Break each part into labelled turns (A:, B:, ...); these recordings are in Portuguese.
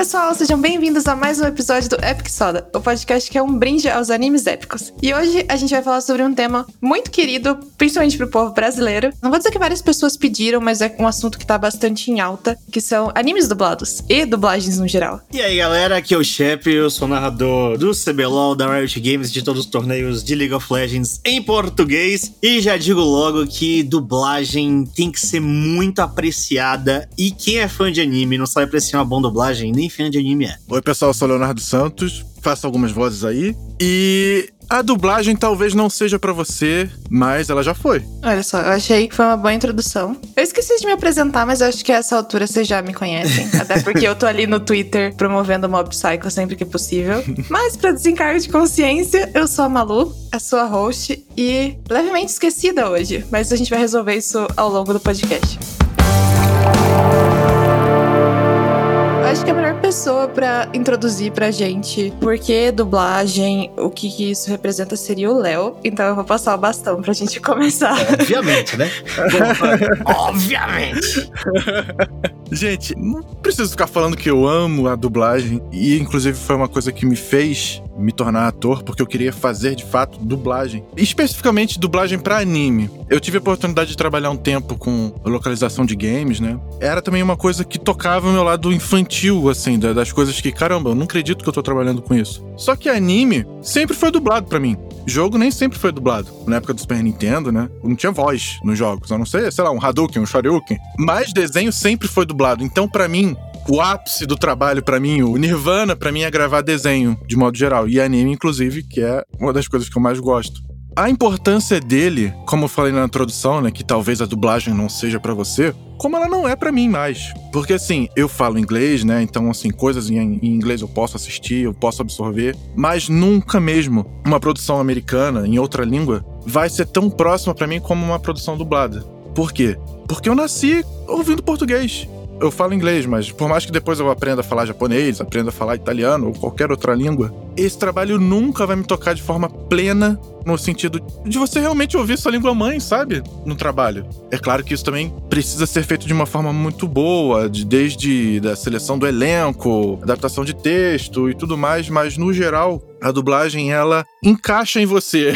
A: pessoal, sejam bem-vindos a mais um episódio do Epic Soda, o podcast que é um brinde aos animes épicos. E hoje a gente vai falar sobre um tema muito querido, principalmente pro povo brasileiro. Não vou dizer que várias pessoas pediram, mas é um assunto que tá bastante em alta, que são animes dublados e dublagens no geral.
B: E aí, galera, aqui é o Shep, eu sou narrador do CBLOL, da Riot Games, de todos os torneios de League of Legends em português. E já digo logo que dublagem tem que ser muito apreciada e quem é fã de anime não sabe apreciar uma boa dublagem, nem fã de anime é.
C: Oi, pessoal, eu sou Leonardo Santos, faço algumas vozes aí. E a dublagem talvez não seja para você, mas ela já foi.
A: Olha só, eu achei que foi uma boa introdução. Eu esqueci de me apresentar, mas eu acho que a essa altura vocês já me conhecem. até porque eu tô ali no Twitter promovendo o Mob Psycho sempre que possível. Mas para desencargo de consciência, eu sou a Malu, a sua host, e levemente esquecida hoje. Mas a gente vai resolver isso ao longo do podcast. acho que a melhor pessoa para introduzir pra gente por que dublagem, o que, que isso representa seria o Léo. Então eu vou passar o bastão pra gente começar.
B: Obviamente, né? Obviamente!
C: gente, não preciso ficar falando que eu amo a dublagem. E inclusive foi uma coisa que me fez me tornar ator, porque eu queria fazer de fato dublagem. Especificamente dublagem para anime. Eu tive a oportunidade de trabalhar um tempo com localização de games, né? Era também uma coisa que tocava o meu lado infantil, assim, das coisas que, caramba, eu não acredito que eu tô trabalhando com isso. Só que anime sempre foi dublado para mim. Jogo nem sempre foi dublado. Na época do Super Nintendo, né? Não tinha voz nos jogos. A não ser, sei lá, um Hadouken, um Shoryuken. Mas desenho sempre foi dublado. Então, para mim, o ápice do trabalho para mim, o nirvana para mim é gravar desenho, de modo geral. E anime, inclusive, que é uma das coisas que eu mais gosto. A importância dele, como eu falei na introdução, né, que talvez a dublagem não seja para você, como ela não é para mim mais. Porque assim, eu falo inglês, né? Então assim, coisas em, inglês eu posso assistir, eu posso absorver, mas nunca mesmo uma produção americana em outra língua vai ser tão próxima para mim como uma produção dublada. Por quê? Porque eu nasci ouvindo português eu falo inglês, mas por mais que depois eu aprenda a falar japonês, aprenda a falar italiano ou qualquer outra língua, esse trabalho nunca vai me tocar de forma plena no sentido de você realmente ouvir sua língua mãe, sabe? No trabalho. É claro que isso também precisa ser feito de uma forma muito boa, de, desde da seleção do elenco, adaptação de texto e tudo mais, mas no geral, a dublagem ela encaixa em você.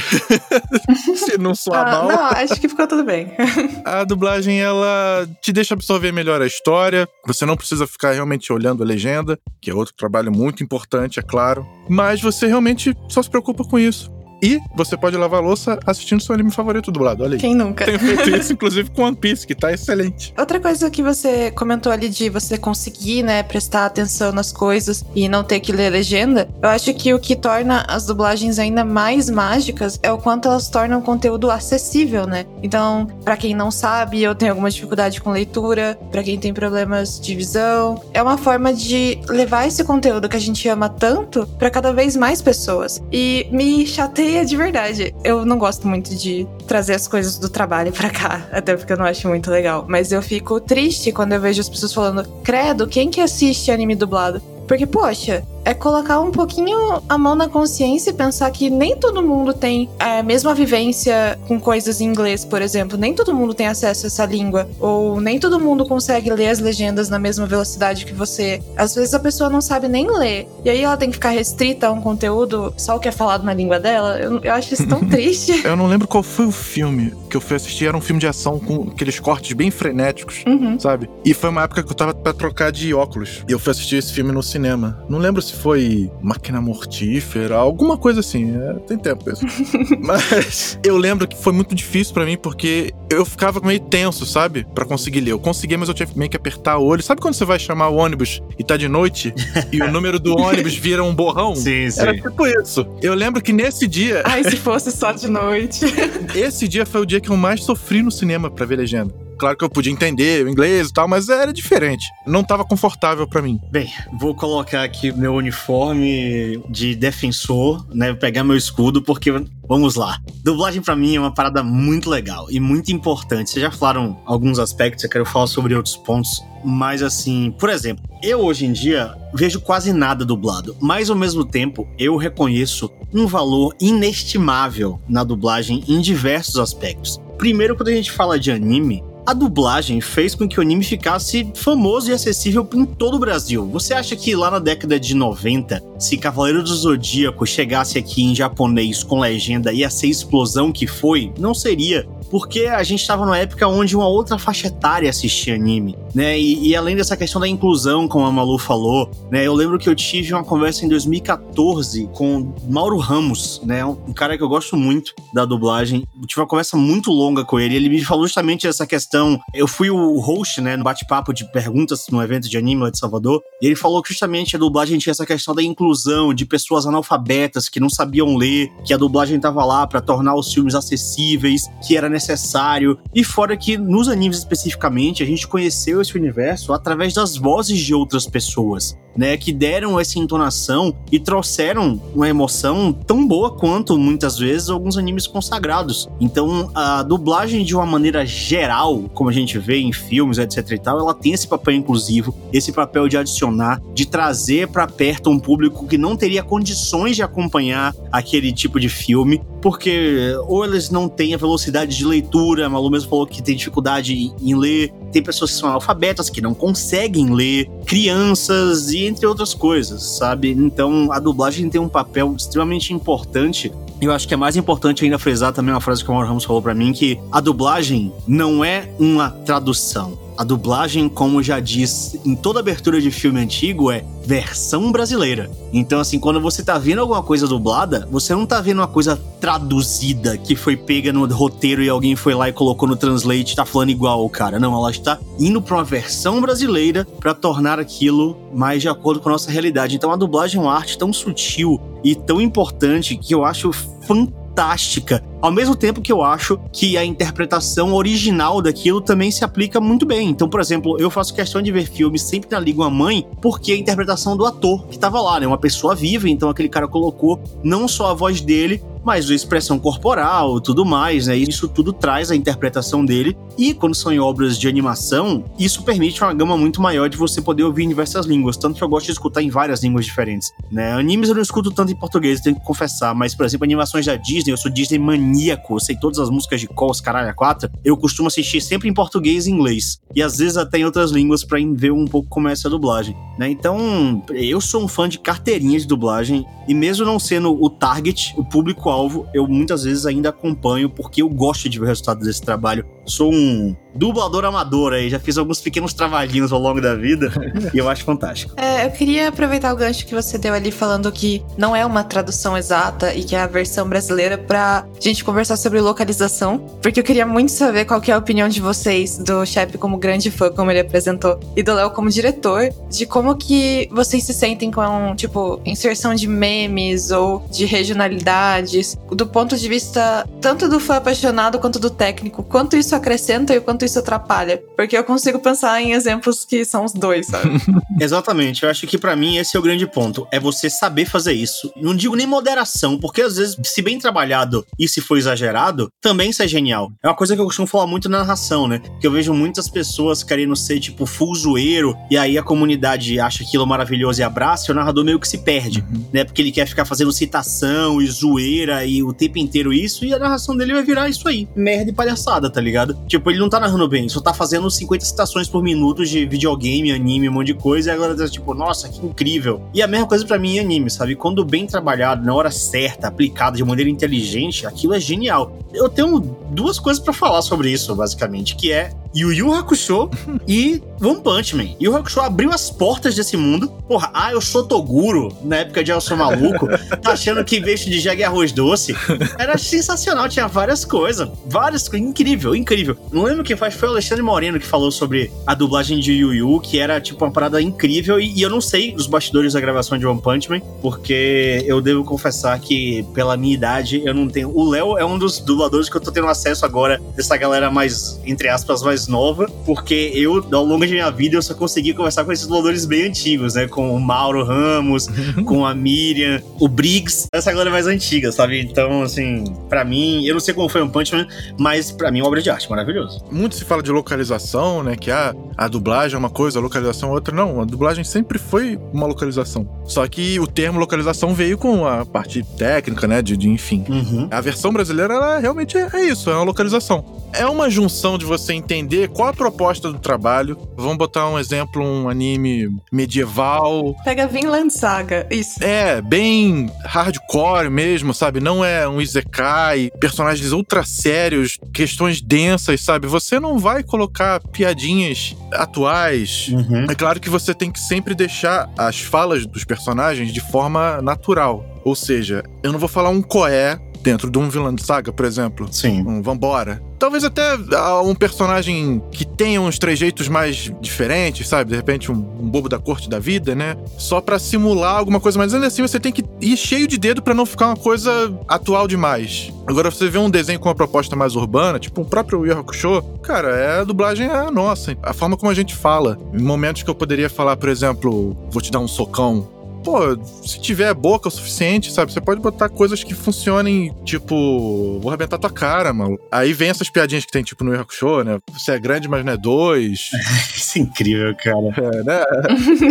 C: Se não soar
A: ah,
C: mal.
A: Não, acho que ficou tudo bem.
C: a dublagem ela te deixa absorver melhor a história. Você não precisa ficar realmente olhando a legenda, que é outro trabalho muito importante, é claro. Mas você realmente só se preocupa com isso. E você pode lavar a louça assistindo seu anime favorito dublado. Olha aí.
A: Quem nunca?
C: Tenho feito isso, inclusive, com One Piece, que tá excelente.
A: Outra coisa que você comentou ali de você conseguir, né, prestar atenção nas coisas e não ter que ler legenda, eu acho que o que torna as dublagens ainda mais mágicas é o quanto elas tornam o conteúdo acessível, né? Então, para quem não sabe, eu tenho alguma dificuldade com leitura, para quem tem problemas de visão, é uma forma de levar esse conteúdo que a gente ama tanto para cada vez mais pessoas. E me chateia de verdade. Eu não gosto muito de trazer as coisas do trabalho para cá, até porque eu não acho muito legal. Mas eu fico triste quando eu vejo as pessoas falando: Credo, quem que assiste anime dublado? Porque, poxa, é colocar um pouquinho a mão na consciência e pensar que nem todo mundo tem a mesma vivência com coisas em inglês, por exemplo. Nem todo mundo tem acesso a essa língua. Ou nem todo mundo consegue ler as legendas na mesma velocidade que você. Às vezes a pessoa não sabe nem ler. E aí ela tem que ficar restrita a um conteúdo só o que é falado na língua dela. Eu, eu acho isso tão triste.
C: eu não lembro qual foi o filme que eu fui assistir. Era um filme de ação com aqueles cortes bem frenéticos, uhum. sabe? E foi uma época que eu tava pra trocar de óculos. E eu fui assistir esse filme no cinema. Não lembro se foi máquina mortífera, alguma coisa assim. É, tem tempo isso. Mas eu lembro que foi muito difícil para mim porque eu ficava meio tenso, sabe? para conseguir ler. Eu consegui, mas eu tinha meio que apertar o olho. Sabe quando você vai chamar o ônibus e tá de noite e o número do ônibus vira um borrão?
B: Sim, sim.
C: Era tipo isso. Eu lembro que nesse dia.
A: Ai, se fosse só de noite.
C: Esse dia foi o dia que eu mais sofri no cinema para ver legenda. Claro que eu podia entender o inglês e tal, mas era diferente. Não estava confortável para mim.
B: Bem, vou colocar aqui meu uniforme de defensor, né? Pegar meu escudo, porque vamos lá. Dublagem para mim é uma parada muito legal e muito importante. Vocês já falaram alguns aspectos, eu quero falar sobre outros pontos. Mas assim, por exemplo, eu hoje em dia vejo quase nada dublado, mas ao mesmo tempo eu reconheço um valor inestimável na dublagem em diversos aspectos. Primeiro, quando a gente fala de anime, a dublagem fez com que o anime ficasse famoso e acessível em todo o Brasil. Você acha que lá na década de 90, se Cavaleiro do Zodíaco chegasse aqui em japonês com legenda ia ser explosão que foi? Não seria porque a gente estava numa época onde uma outra faixa etária assistia anime, né? E, e, além dessa questão da inclusão, como a Malu falou, né? Eu lembro que eu tive uma conversa em 2014 com Mauro Ramos, né? Um, cara que eu gosto muito da dublagem. Eu tive uma conversa muito longa com ele. Ele me falou justamente essa questão. Eu fui o host, né? No bate-papo de perguntas no evento de anime lá de Salvador. E ele falou que justamente a dublagem tinha essa questão da inclusão de pessoas analfabetas que não sabiam ler, que a dublagem estava lá para tornar os filmes acessíveis, que era necessário. E fora que nos animes especificamente, a gente conheceu esse universo através das vozes de outras pessoas, né? Que deram essa entonação e trouxeram uma emoção tão boa quanto, muitas vezes, alguns animes consagrados. Então, a dublagem, de uma maneira geral, como a gente vê em filmes, etc e tal, ela tem esse papel inclusivo, esse papel de adicionar, de trazer para perto um público que não teria condições de acompanhar aquele tipo de filme, porque ou eles não têm a velocidade de leitura, a Malu mesmo falou que tem dificuldade em ler, tem pessoas que são analfabetas, que não conseguem ler, crianças e entre outras coisas, sabe? Então a dublagem tem um papel extremamente importante eu acho que é mais importante ainda frisar também uma frase que o Mauro Ramos falou para mim, que a dublagem não é uma tradução. A dublagem, como já diz em toda abertura de filme antigo, é versão brasileira. Então, assim, quando você tá vendo alguma coisa dublada, você não tá vendo uma coisa traduzida que foi pega no roteiro e alguém foi lá e colocou no translate e tá falando igual o cara. Não, ela está indo pra uma versão brasileira para tornar aquilo mais de acordo com a nossa realidade. Então, a dublagem é uma arte tão sutil e tão importante que eu acho fantástico fantástica. Ao mesmo tempo que eu acho que a interpretação original daquilo também se aplica muito bem. Então, por exemplo, eu faço questão de ver filmes sempre na língua mãe, porque a interpretação do ator que estava lá, né? Uma pessoa viva, então aquele cara colocou não só a voz dele, mas a expressão corporal, tudo mais, né? Isso tudo traz a interpretação dele. E quando são em obras de animação, isso permite uma gama muito maior de você poder ouvir em diversas línguas. Tanto que eu gosto de escutar em várias línguas diferentes, né? Animes eu não escuto tanto em português, tenho que confessar, mas, por exemplo, animações da Disney, eu sou Disney maníaco, eu sei todas as músicas de Calls, caralho, quatro. Eu costumo assistir sempre em português e inglês. E às vezes até em outras línguas para ver um pouco como é essa dublagem, né? Então, eu sou um fã de carteirinha de dublagem e mesmo não sendo o target, o público alvo eu muitas vezes ainda acompanho porque eu gosto de ver o resultado desse trabalho. Sou um dublador amador aí, já fiz alguns pequenos trabalhinhos ao longo da vida e eu acho fantástico.
A: É, eu queria aproveitar o gancho que você deu ali falando que não é uma tradução exata e que é a versão brasileira pra gente conversar sobre localização, porque eu queria muito saber qual é a opinião de vocês, do Shep como grande fã, como ele apresentou, e do Léo como diretor, de como que vocês se sentem com, tipo, inserção de memes ou de regionalidades, do ponto de vista tanto do fã apaixonado quanto do técnico, quanto isso acrescenta e o quanto isso atrapalha. Porque eu consigo pensar em exemplos que são os dois, sabe?
B: Exatamente. Eu acho que para mim esse é o grande ponto. É você saber fazer isso. Não digo nem moderação, porque às vezes, se bem trabalhado e se for exagerado, também isso é genial. É uma coisa que eu costumo falar muito na narração, né? Que eu vejo muitas pessoas querendo ser, tipo, full zoeiro, e aí a comunidade acha aquilo maravilhoso e abraça, e o narrador meio que se perde, uhum. né? Porque ele quer ficar fazendo citação e zoeira e o tempo inteiro isso, e a narração dele vai virar isso aí. Merda e palhaçada, tá ligado? Tipo, ele não tá narrando bem, só tá fazendo 50 citações por minuto de videogame, anime, um monte de coisa, e agora tá tipo, nossa, que incrível. E a mesma coisa para mim em anime, sabe? Quando bem trabalhado, na hora certa, aplicado de maneira inteligente, aquilo é genial. Eu tenho duas coisas para falar sobre isso, basicamente, que é Yu Yu Hakusho e One Punch Man. Yu Hakusho abriu as portas desse mundo. Porra, ah, eu sou Toguro, na época de Eu Sou Maluco, tá achando que veste de jegue arroz doce. Era sensacional, tinha várias coisas. Várias coisas, incrível, incrível. Não lembro quem faz, foi o Alexandre Moreno que falou sobre a dublagem de Yu Yu, que era tipo uma parada incrível. E, e eu não sei dos bastidores da gravação de One Punch Man, porque eu devo confessar que, pela minha idade, eu não tenho. O Léo é um dos dubladores que eu tô tendo acesso agora, dessa galera mais, entre aspas, mais nova, porque eu, ao longo da minha vida, eu só consegui conversar com esses dubladores bem antigos, né? Com o Mauro Ramos, com a Miriam, o Briggs, essa galera mais antiga, sabe? Então, assim, para mim, eu não sei como foi um Punchman, mas para mim é uma obra de arte, maravilhoso.
C: Muito se fala de localização, né? Que a, a dublagem é uma coisa, a localização é outra. Não, a dublagem sempre foi uma localização. Só que o termo localização veio com a parte técnica, né? De, de enfim. Uhum. A versão brasileira, ela realmente é, é isso, é uma localização. É uma junção de você entender entender qual a proposta do trabalho. Vamos botar um exemplo, um anime medieval.
A: Pega Vinland Saga, isso.
C: É, bem hardcore mesmo, sabe? Não é um isekai, personagens ultra sérios, questões densas, sabe? Você não vai colocar piadinhas atuais.
B: Uhum.
C: É claro que você tem que sempre deixar as falas dos personagens de forma natural. Ou seja, eu não vou falar um coé dentro de um vilão de saga, por exemplo.
B: Sim.
C: Um vambora. Talvez até ah, um personagem que tenha uns trejeitos mais diferentes, sabe? De repente um, um bobo da corte da vida, né? Só pra simular alguma coisa, mas ainda assim você tem que ir cheio de dedo pra não ficar uma coisa atual demais. Agora você vê um desenho com uma proposta mais urbana, tipo o próprio Yu Hakusho, cara, é, a dublagem é a nossa. A forma como a gente fala. Em momentos que eu poderia falar, por exemplo, vou te dar um socão, pô, se tiver boca o suficiente, sabe? Você pode botar coisas que funcionem, tipo, vou arrebentar tua cara, mano. Aí vem essas piadinhas que tem, tipo, no Show, né? Você é grande, mas não é dois.
B: Isso é incrível, cara.
C: É, né?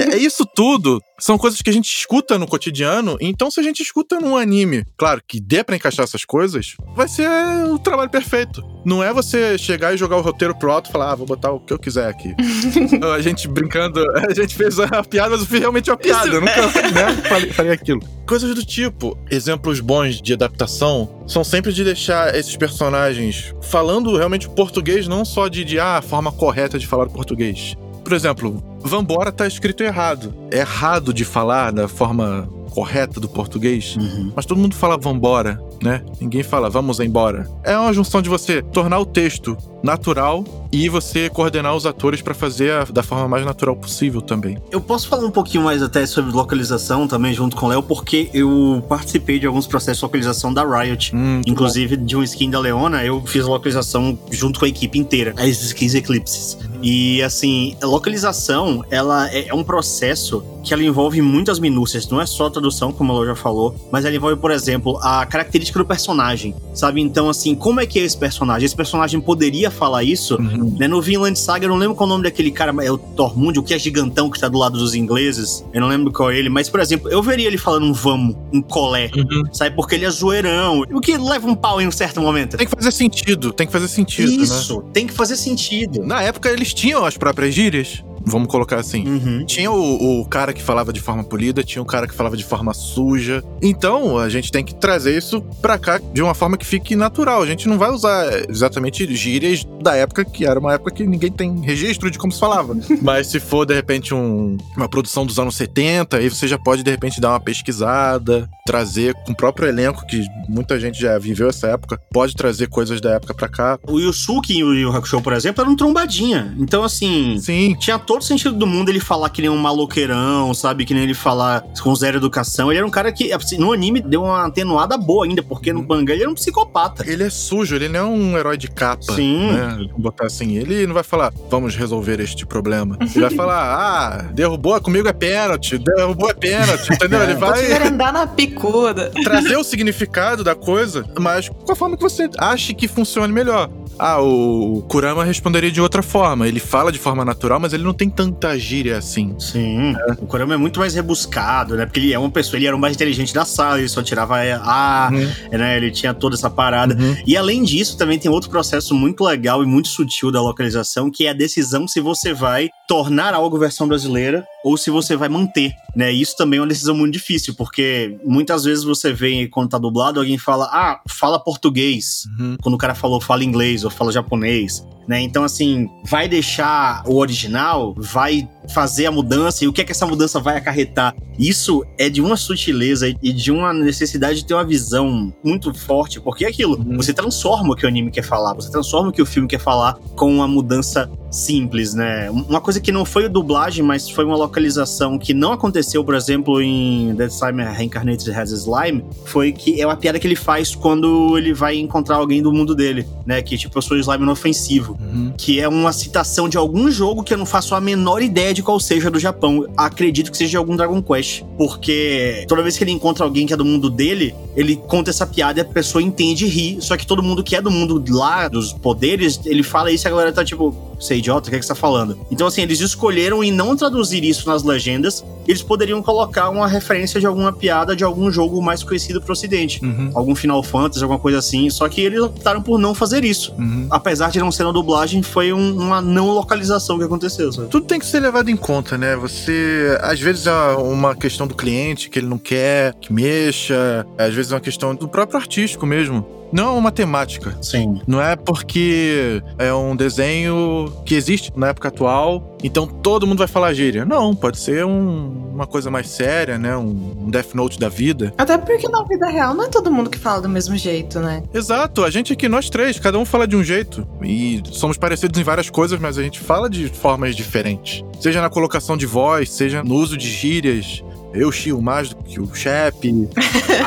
C: é, é isso tudo. São coisas que a gente escuta no cotidiano. Então, se a gente escuta num anime, claro, que dê pra encaixar essas coisas, vai ser o trabalho perfeito. Não é você chegar e jogar o roteiro pro alto e falar, ah, vou botar o que eu quiser aqui. a gente brincando, a gente fez a piada, mas eu fiz realmente uma piada.
A: Isso
C: Eu nunca né, falei, falei aquilo. Coisas do tipo, exemplos bons de adaptação são sempre de deixar esses personagens falando realmente português, não só de, de ah, a forma correta de falar português. Por exemplo, Vambora tá escrito errado. É errado de falar da forma correta do português.
B: Uhum.
C: Mas todo mundo fala vambora, né? Ninguém fala vamos embora. É uma junção de você tornar o texto natural e você coordenar os atores pra fazer a- da forma mais natural possível também.
B: Eu posso falar um pouquinho mais até sobre localização também, junto com o Léo, porque eu participei de alguns processos de localização da Riot.
C: Hum,
B: Inclusive, de um skin da Leona, eu fiz a localização junto com a equipe inteira, as skins Eclipses. E, assim, a localização, ela é é um processo que ela envolve muitas minúcias. Não é só a tradução, como a Lô já falou, mas ela envolve, por exemplo, a característica do personagem, sabe? Então, assim, como é que é esse personagem? Esse personagem poderia falar isso?
C: Uhum.
B: Né, no Vinland Saga, eu não lembro qual é o nome daquele cara, é o Tormund, o que é gigantão que tá do lado dos ingleses. Eu não lembro qual é ele, mas, por exemplo, eu veria ele falando um vamos, um colé,
C: Uhum.
B: sabe? Porque ele é zoeirão, o que leva um pau em um certo momento.
C: Tem que fazer sentido, tem que fazer sentido, né?
B: Isso, tem que fazer sentido.
C: Na época eles tinham as próprias gírias, vamos colocar assim.
B: Uhum.
C: Tinha o, o cara que falava de forma polida, tinha o cara que falava de forma suja. Então, a gente tem que trazer isso pra cá de uma forma que fique natural. A gente não vai usar exatamente gírias da época que era uma época que ninguém tem registro de como se falava. Mas se for, de repente, um- uma produção dos anos 70, aí você já pode, de repente, dar uma pesquisada, trazer com o próprio elenco, que muita gente já viveu essa época, pode trazer coisas da época pra cá.
B: O Yusuke em Yu Yu Hakusho, por exemplo, era um trombadinha. Então, assim,
C: Sim,
B: tinha todo sentido do mundo ele falar que nem um maloqueirão, sabe? Que nem ele falar com zero educação. Ele era um cara que, assim, no anime, deu uma atenuada boa ainda, porque no mangá ele era um psicopata.
C: Ele é sujo, ele não é um herói de capa.
B: Sim.
C: Né? Vamos botar assim. Ele não vai falar, vamos resolver este problema. Ele vai falar, ah, derrubou, comigo é pênalti, derrubou é pênalti, entendeu? Ele
A: te
C: vai
A: merendar na picuda.
C: trazer o significado da coisa, mas com a forma que você acha que funcione melhor. Ah, o Kurama responderia de outra forma. Ele fala de forma natural, mas ele não tem tanta gíria assim.
B: Sim. O Kurama é muito mais rebuscado, né? Porque ele é uma pessoa, ele era o mais inteligente da sala, ele só tirava A,
C: Uhum.
B: né? Ele tinha toda essa parada.
C: Uhum.
B: E além disso, também tem outro processo muito legal e muito sutil da localização, que é a decisão se você vai tornar algo versão brasileira ou se você vai manter, né? Isso também é uma decisão muito difícil, porque muitas vezes você vê quando tá dublado, alguém fala, ah, fala português.
C: Uhum.
B: Quando o cara falou fala inglês ou fala japonês, né? Então, assim, vai deixar o original, vai fazer a mudança e o que é que essa mudança vai acarretar. Isso é de uma sutileza e de uma necessidade de ter uma visão muito forte, porque é aquilo,
C: Uhum.
B: você transforma o que o anime quer falar, você transforma o que o filme quer falar com uma mudança simples, né? Uma coisa que não foi dublagem, mas foi uma localização que não aconteceu, por exemplo, em Dead Slime Reincarnated as Slime, foi que é uma piada que ele faz quando ele vai encontrar alguém do mundo dele, né? Que tipo, eu sou slime inofensivo
C: Uhum.
B: que é uma citação de algum jogo que eu não faço a menor ideia de qual seja do Japão. Acredito que seja de algum Dragon Quest, porque toda vez que ele encontra alguém que é do mundo dele, ele conta essa piada e a pessoa entende e ri. Só que todo mundo que é do mundo lá, dos poderes, ele fala isso e a galera tá tipo, você é idiota, o que, é que você tá falando? Então, assim, eles escolheram em não traduzir isso nas legendas, eles poderiam colocar uma referência de alguma piada de algum jogo mais conhecido pro ocidente.
C: Uhum.
B: Algum Final Fantasy, alguma coisa assim. Só que eles optaram por não fazer isso.
C: Uhum.
B: Apesar de não ser na dublagem, foi um- uma não localização que aconteceu, sabe?
C: Tudo tem que ser levado em conta, né? Você. Às vezes é uma questão do cliente que ele não quer que mexa, às vezes é uma questão do próprio artístico mesmo. Não é uma temática.
B: Sim.
C: Não é porque é um desenho que existe na época atual, então todo mundo vai falar gíria. Não, pode ser um- uma coisa mais séria, né? Um, um Death Note da vida.
A: Até porque na vida real não é todo mundo que fala do mesmo jeito, né?
C: Exato, a gente aqui, nós três, cada um fala de um jeito. E somos parecidos em várias coisas, mas a gente fala de formas diferentes. Seja na colocação de voz, seja no uso de gírias. Eu chio mais do que o Shep.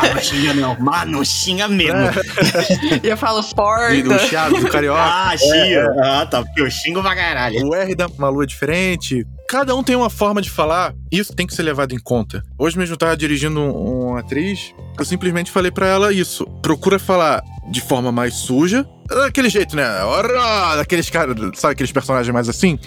B: Ah, não xinga não. Mano, xinga mesmo.
A: E eu falo
C: e
A: porta.
C: o Thiago do Carioca.
B: Ah, xinga. Ah, tá. Porque eu xingo pra caralho.
C: O R da Malu é diferente. Cada um tem uma forma de falar. Isso tem que ser levado em conta. Hoje mesmo eu tava dirigindo um- uma atriz. Eu simplesmente falei pra ela isso. Procura falar de forma mais suja. Daquele jeito, né? Ora, Daqueles caras, sabe aqueles personagens mais assim?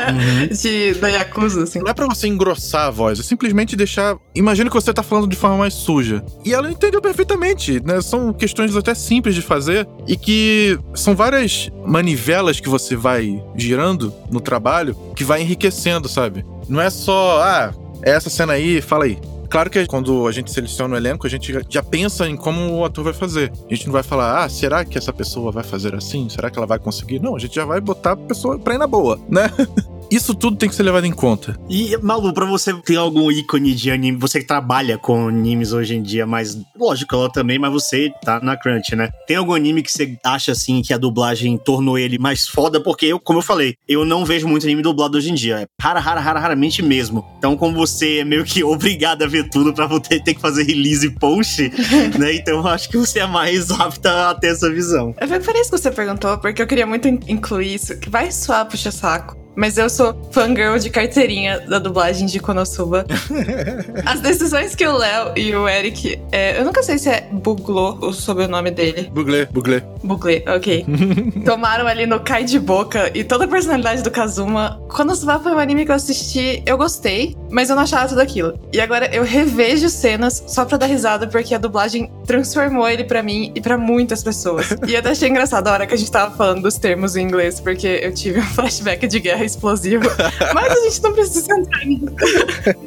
A: De, da Yakuza, assim.
C: Não é pra você engrossar a voz, é simplesmente deixar. Imagina que você tá falando de forma mais suja. E ela entendeu perfeitamente, né? São questões até simples de fazer e que são várias manivelas que você vai girando no trabalho que vai enriquecendo, sabe? Não é só, ah, é essa cena aí, fala aí. Claro que quando a gente seleciona o elenco, a gente já- pensa em como o ator vai fazer. A gente não vai falar, ah, será que essa pessoa vai fazer assim? Será que ela vai conseguir? Não, a gente já vai botar a pessoa pra ir na boa, né? Isso tudo tem que ser levado em conta.
B: E, Malu, pra você ter algum ícone de anime, você que trabalha com animes hoje em dia, mas lógico, ela também, mas você tá na Crunch, né? Tem algum anime que você acha, assim, que a dublagem tornou ele mais foda? Porque eu, como eu falei, eu não vejo muito anime dublado hoje em dia. É rara, rara, rara, raramente mesmo. Então, como você é meio que obrigado a ver tudo pra você ter que fazer release e post, né? Então, eu acho que você é mais apta a ter essa visão.
A: Eu fico feliz que você perguntou, porque eu queria muito in- incluir isso, que vai soar puxa-saco. Mas eu sou fangirl de carteirinha da dublagem de Konosuba. As decisões que o Léo e o Eric. é, eu nunca sei se é Buglô o sobrenome dele.
C: Buglé, buglé.
A: Buglé, ok. Tomaram ali no Cai de Boca e toda a personalidade do Kazuma. Konosuba foi um anime que eu assisti, eu gostei, mas eu não achava tudo aquilo. E agora eu revejo cenas só pra dar risada, porque a dublagem transformou ele pra mim e pra muitas pessoas. E eu até achei engraçado a hora que a gente tava falando dos termos em inglês, porque eu tive um flashback de guerra explosiva. Mas a gente não precisa entrar nisso.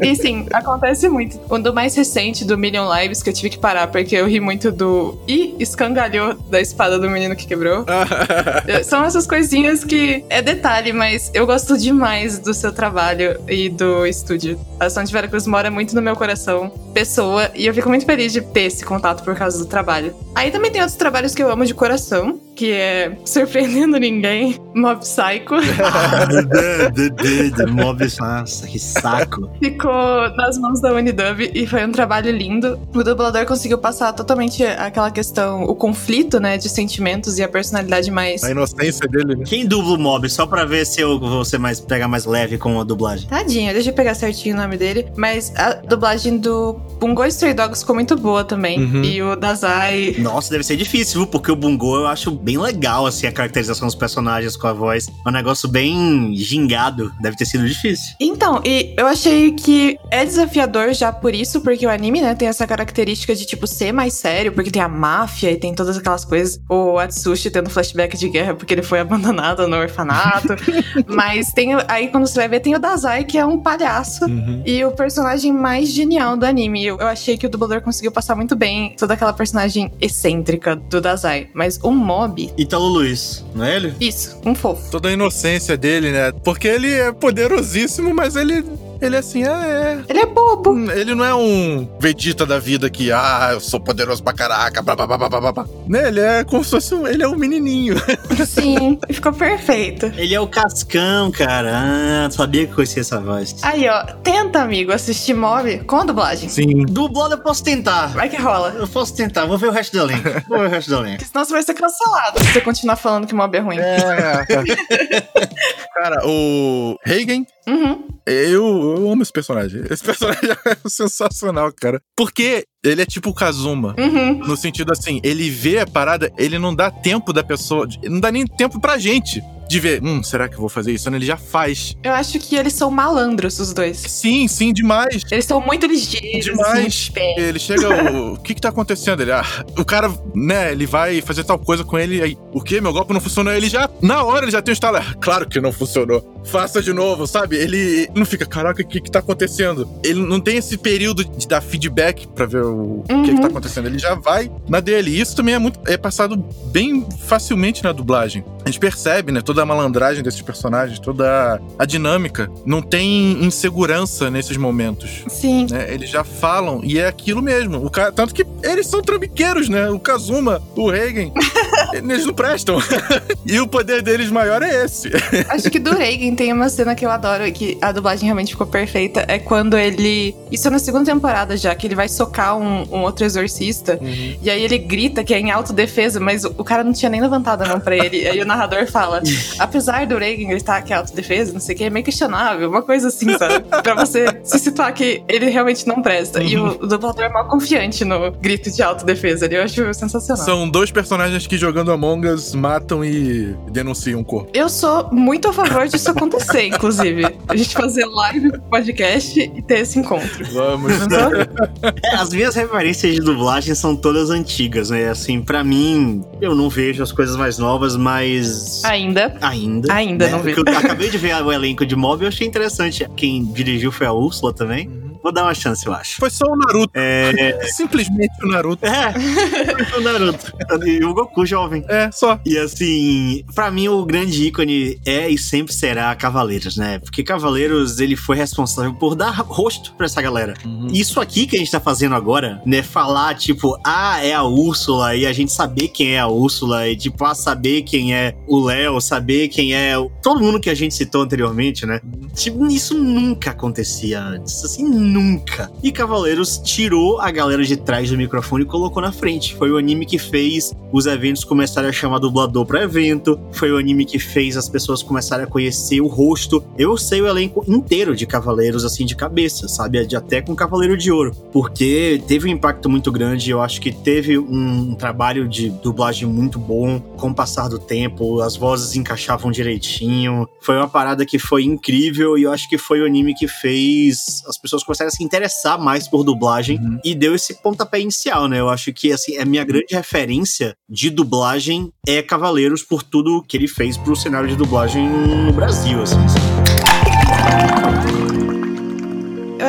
A: E sim, acontece muito. Um do mais recente, do Million Lives, que eu tive que parar, porque eu ri muito do. Ih, escangalhou da espada do menino que quebrou. São essas coisinhas que é detalhe, mas eu gosto demais do seu trabalho e do estúdio. A Ação de Veracruz mora muito no meu coração, pessoa, e eu fico muito feliz de ter esse contato por causa do trabalho. Aí também tem outros trabalhos que eu amo de coração, que é Surpreendendo Ninguém, Mob Psycho.
B: Mob, nossa, que saco.
A: Ficou nas mãos da Unidub e foi um trabalho lindo. O dublador conseguiu passar totalmente aquela questão, o conflito, né, de sentimentos e a personalidade mais
C: A inocência dele, né?
B: Quem dubla o Mob? Só pra ver se eu vou ser mais, pegar mais leve com a dublagem.
A: Tadinho, deixa eu pegar certinho o nome dele. Mas a dublagem do Bungo Stray Dogs ficou muito boa também.
C: Uhum.
A: E o Dazai.
B: Nossa, deve ser difícil, viu? Porque o Bungo eu acho bem legal, assim, a caracterização dos personagens com a voz. É um negócio bem gingado. Deve ter sido difícil.
A: Então, e eu achei que é desafiador já por isso, porque o anime, né, tem essa característica de, tipo, ser mais sério, porque tem a máfia e tem todas aquelas coisas. O Atsushi tendo flashback de guerra porque ele foi abandonado no orfanato. Mas tem. Aí, quando você vai ver, tem o Dazai, que é um palhaço.
C: Uhum.
A: E o personagem mais genial do anime. Eu, eu achei que o dublador conseguiu passar muito bem toda aquela personagem excêntrica do Dazai. Mas o Mob,
B: Italo Luiz, não é ele?
A: isso, um fofo.
C: Toda a inocência dele, né? Porque ele é poderosíssimo, mas ele. Ele é assim, ah, é.
A: Ele é bobo.
C: Hum, Ele não é um Vegeta da vida que, ah, eu sou poderoso pra caraca, blá blá blá blá blá blá. Né? Ele é como se fosse um. Ele é um menininho.
A: Sim, ficou perfeito.
B: Ele é o Cascão, cara. Ah, sabia que conhecia essa voz.
A: Aí, ó, tenta, amigo, assistir Mob com a dublagem.
C: Sim.
B: Dublado eu posso tentar.
A: Vai que rola.
B: Eu posso tentar. Vou ver o resto do elenco. Vou ver o resto elenco.
A: Porque senão você vai ser cancelado se você continuar falando que Mob é ruim.
C: É. Cara, o Hagen,
A: Uhum.
C: eu, eu amo esse personagem. Esse personagem é sensacional, cara. Porque ele é tipo o Kazuma.
A: Uhum.
C: No sentido assim, ele vê a parada, ele não dá tempo da pessoa, não dá nem tempo pra gente de ver, hum, será que eu vou fazer isso? Ele já faz.
A: Eu acho que eles são malandros, os dois.
C: Sim, sim, demais.
A: Eles são muito ligeiros.
C: Demais. Ele chega, o, o que que tá acontecendo? Ele, ah, o cara, né, ele vai fazer tal coisa com ele, aí, o quê? Meu golpe não funcionou. Ele já, na hora, ele já tem um estalo. Claro que não funcionou. Faça de novo, sabe? Ele não fica, caraca, o que que tá acontecendo? Ele não tem esse período de dar feedback pra ver o uhum. que que tá acontecendo. Ele já vai na dele. E isso também é muito, é passado bem facilmente na dublagem. A gente percebe, né, toda a malandragem desses personagens, toda a dinâmica. Não tem insegurança nesses momentos.
A: Sim.
C: Né? Eles já falam, e é aquilo mesmo. O cara, tanto que eles são trambiqueiros, né? O Kazuma, o Reigen, eles não prestam. e o poder deles maior é esse.
A: Acho que do Reigen tem uma cena que eu adoro, que a dublagem realmente ficou perfeita. É quando ele. Isso é na segunda temporada já, que ele vai socar um, um outro exorcista. Uhum. E aí ele grita que é em autodefesa, mas o cara não tinha nem levantado a mão pra ele. aí o narrador fala: apesar do Reagan gritar que é autodefesa, não sei o que, é meio questionável, uma coisa assim, sabe? pra você se situar que ele realmente não presta. Uhum. E o, o dublador é mal confiante no grito de autodefesa. Eu acho sensacional.
C: São dois personagens que jogando Among Us matam e denunciam o corpo.
A: Eu sou muito a favor disso acontecer, inclusive. A gente fazer live podcast e ter esse encontro.
C: Vamos.
B: é, as minhas referências de dublagem são todas antigas, né? Assim, para mim, eu não vejo as coisas mais novas, mas.
A: Ainda.
B: Ainda.
A: Ainda né? não vi.
B: Eu acabei de ver o elenco de Mob e eu achei interessante. Quem dirigiu foi a Úrsula também. Uhum. Vou dar uma chance, eu acho.
C: Foi só o Naruto.
B: É...
C: Simplesmente o Naruto.
B: É, o Naruto. E o Goku jovem.
C: É, só.
B: E assim, para mim o grande ícone é e sempre será Cavaleiros, né? Porque Cavaleiros, ele foi responsável por dar rosto pra essa galera. Uhum. Isso aqui que a gente tá fazendo agora, né? Falar, tipo, ah, é a Úrsula, e a gente saber quem é a Úrsula, e tipo, ah, saber quem é o Léo, saber quem é todo mundo que a gente citou anteriormente, né? Uhum. Tipo, isso nunca acontecia antes. Assim, nunca. E Cavaleiros tirou a galera de trás do microfone e colocou na frente. Foi o anime que fez os eventos começarem a chamar dublador para evento, foi o anime que fez as pessoas começarem a conhecer o rosto. Eu sei o elenco inteiro de Cavaleiros, assim, de cabeça, sabe? Até com Cavaleiro de Ouro. Porque teve um impacto muito grande, eu acho que teve um trabalho de dublagem muito bom com o passar do tempo, as vozes encaixavam direitinho. Foi uma parada que foi incrível e eu acho que foi o anime que fez as pessoas começarem a se interessar mais por dublagem uhum. e deu esse pontapé inicial, né? Eu acho que, assim, a minha grande referência de dublagem é Cavaleiros por tudo que ele fez pro cenário de dublagem no Brasil, assim.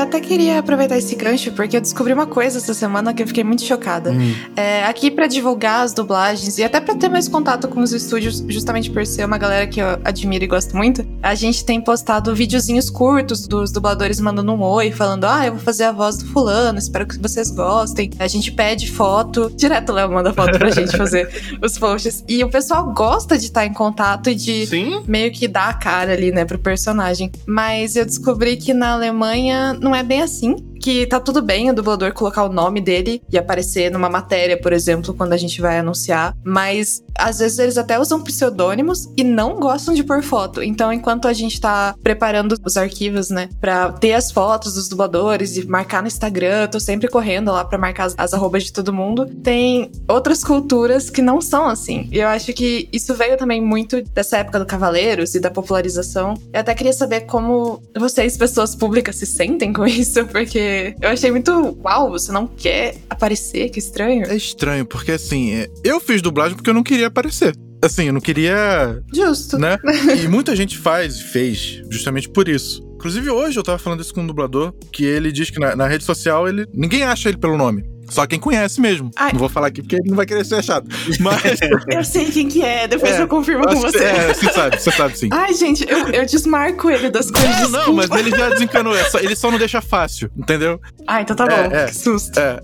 A: Eu até queria aproveitar esse gancho, porque eu descobri uma coisa essa semana que eu fiquei muito chocada. Hum. É, aqui para divulgar as dublagens e até para ter mais contato com os estúdios, justamente por ser uma galera que eu admiro e gosto muito, a gente tem postado videozinhos curtos dos dubladores mandando um oi, falando: Ah, eu vou fazer a voz do fulano, espero que vocês gostem. A gente pede foto, direto o Léo manda foto pra gente fazer os posts. E o pessoal gosta de estar em contato e de
B: Sim.
A: meio que dar a cara ali, né, pro personagem. Mas eu descobri que na Alemanha não é bem assim que tá tudo bem o dublador colocar o nome dele e aparecer numa matéria, por exemplo, quando a gente vai anunciar, mas às vezes eles até usam pseudônimos e não gostam de pôr foto. Então, enquanto a gente tá preparando os arquivos, né, para ter as fotos dos dubladores e marcar no Instagram, tô sempre correndo lá para marcar as, as arrobas de todo mundo, tem outras culturas que não são assim. E eu acho que isso veio também muito dessa época do Cavaleiros e da popularização. Eu até queria saber como vocês, pessoas públicas, se sentem com isso, porque eu achei muito. Uau, você não quer aparecer? Que estranho.
C: É estranho, porque assim, é, eu fiz dublagem porque eu não queria aparecer. Assim, eu não queria.
A: Justo.
C: Né? e muita gente faz e fez justamente por isso. Inclusive, hoje eu tava falando isso com um dublador, que ele diz que na, na rede social ele ninguém acha ele pelo nome. Só quem conhece mesmo. Ai. Não vou falar aqui porque ele não vai querer ser achado. Mas.
A: eu sei quem que é, depois é, eu confirmo com você.
C: É, você sabe, você sabe sim.
A: Ai, gente, eu, eu desmarco ele das coisas.
C: Não, não, mas ele já desencanou. É ele só não deixa fácil, entendeu?
A: Ah, então tá é, bom. É, que susto.
C: É.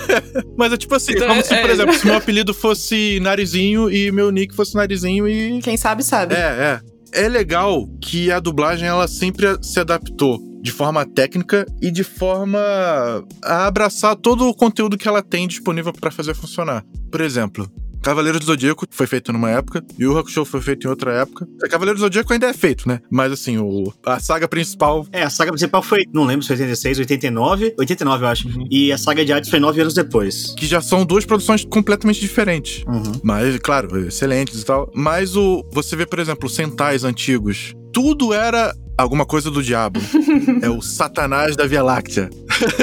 C: mas é tipo assim, então, como se, por exemplo, se meu apelido fosse Narizinho e meu nick fosse Narizinho e.
A: Quem sabe, sabe.
C: É, é é legal que a dublagem ela sempre se adaptou de forma técnica e de forma a abraçar todo o conteúdo que ela tem disponível para fazer funcionar. Por exemplo, Cavaleiro do Zodíaco foi feito numa época, e o Hakusho foi feito em outra época. É, Cavaleiro do Zodíaco ainda é feito, né? Mas assim, o, a saga principal.
B: É, a saga principal foi, não lembro se foi 86, 89, 89 eu acho. Uhum. E a saga de Hades foi nove anos depois.
C: Que já são duas produções completamente diferentes.
B: Uhum.
C: Mas, claro, excelentes e tal. Mas o. Você vê, por exemplo, Sentais antigos. Tudo era alguma coisa do diabo. é o Satanás da Via Láctea.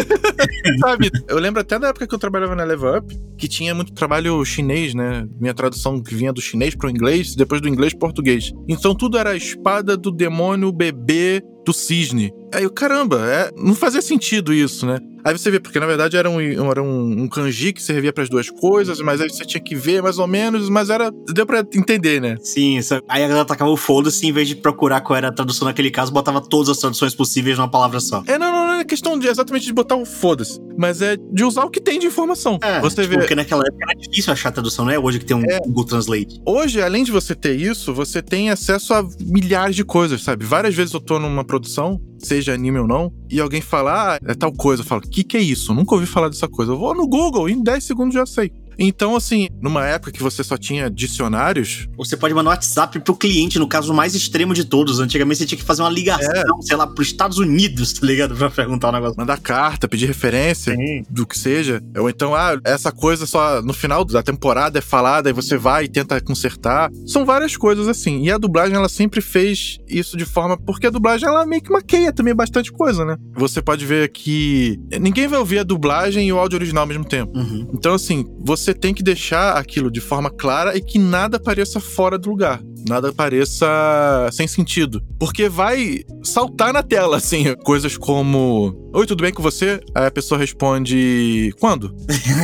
C: Sabe? Eu lembro até da época que eu trabalhava na Level Up, que tinha muito trabalho chinês, né? Minha tradução que vinha do chinês pro inglês, depois do inglês pro português. Então tudo era a espada do demônio bebê do cisne. Aí eu, caramba, é, não fazia sentido isso, né? Aí você vê, porque na verdade era um, era um, um kanji que servia para as duas coisas, mas aí você tinha que ver mais ou menos, mas era. Deu pra entender, né?
B: Sim, isso, aí a galera tacava o foda-se, em vez de procurar qual era a tradução naquele caso, botava todas as traduções possíveis numa palavra só.
C: É, não, não, não é questão de exatamente de botar o foda-se, mas é de usar o que tem de informação.
B: É, você tipo, vê. Porque naquela época era difícil achar a tradução, não é hoje que tem um é. Google Translate.
C: Hoje, além de você ter isso, você tem acesso a milhares de coisas, sabe? Várias vezes eu tô numa produção, seja anime ou não, e alguém fala, ah, é tal coisa. Eu falo, o que, que é isso? Nunca ouvi falar dessa coisa. Eu vou no Google, em 10 segundos já sei. Então, assim, numa época que você só tinha dicionários.
B: Você pode mandar um WhatsApp pro cliente, no caso mais extremo de todos. Antigamente você tinha que fazer uma ligação, é. sei lá, pros Estados Unidos, tá ligado? Pra perguntar um negócio.
C: Mandar carta, pedir referência, Sim. do que seja. Ou então, ah, essa coisa só no final da temporada é falada e você vai e tenta consertar. São várias coisas assim. E a dublagem, ela sempre fez isso de forma. Porque a dublagem, ela meio que maqueia também bastante coisa, né? Você pode ver que. Ninguém vai ouvir a dublagem e o áudio original ao mesmo tempo.
B: Uhum.
C: Então, assim, você você tem que deixar aquilo de forma clara e que nada pareça fora do lugar. Nada pareça sem sentido. Porque vai saltar na tela, assim, coisas como Oi, tudo bem com você? Aí a pessoa responde: Quando?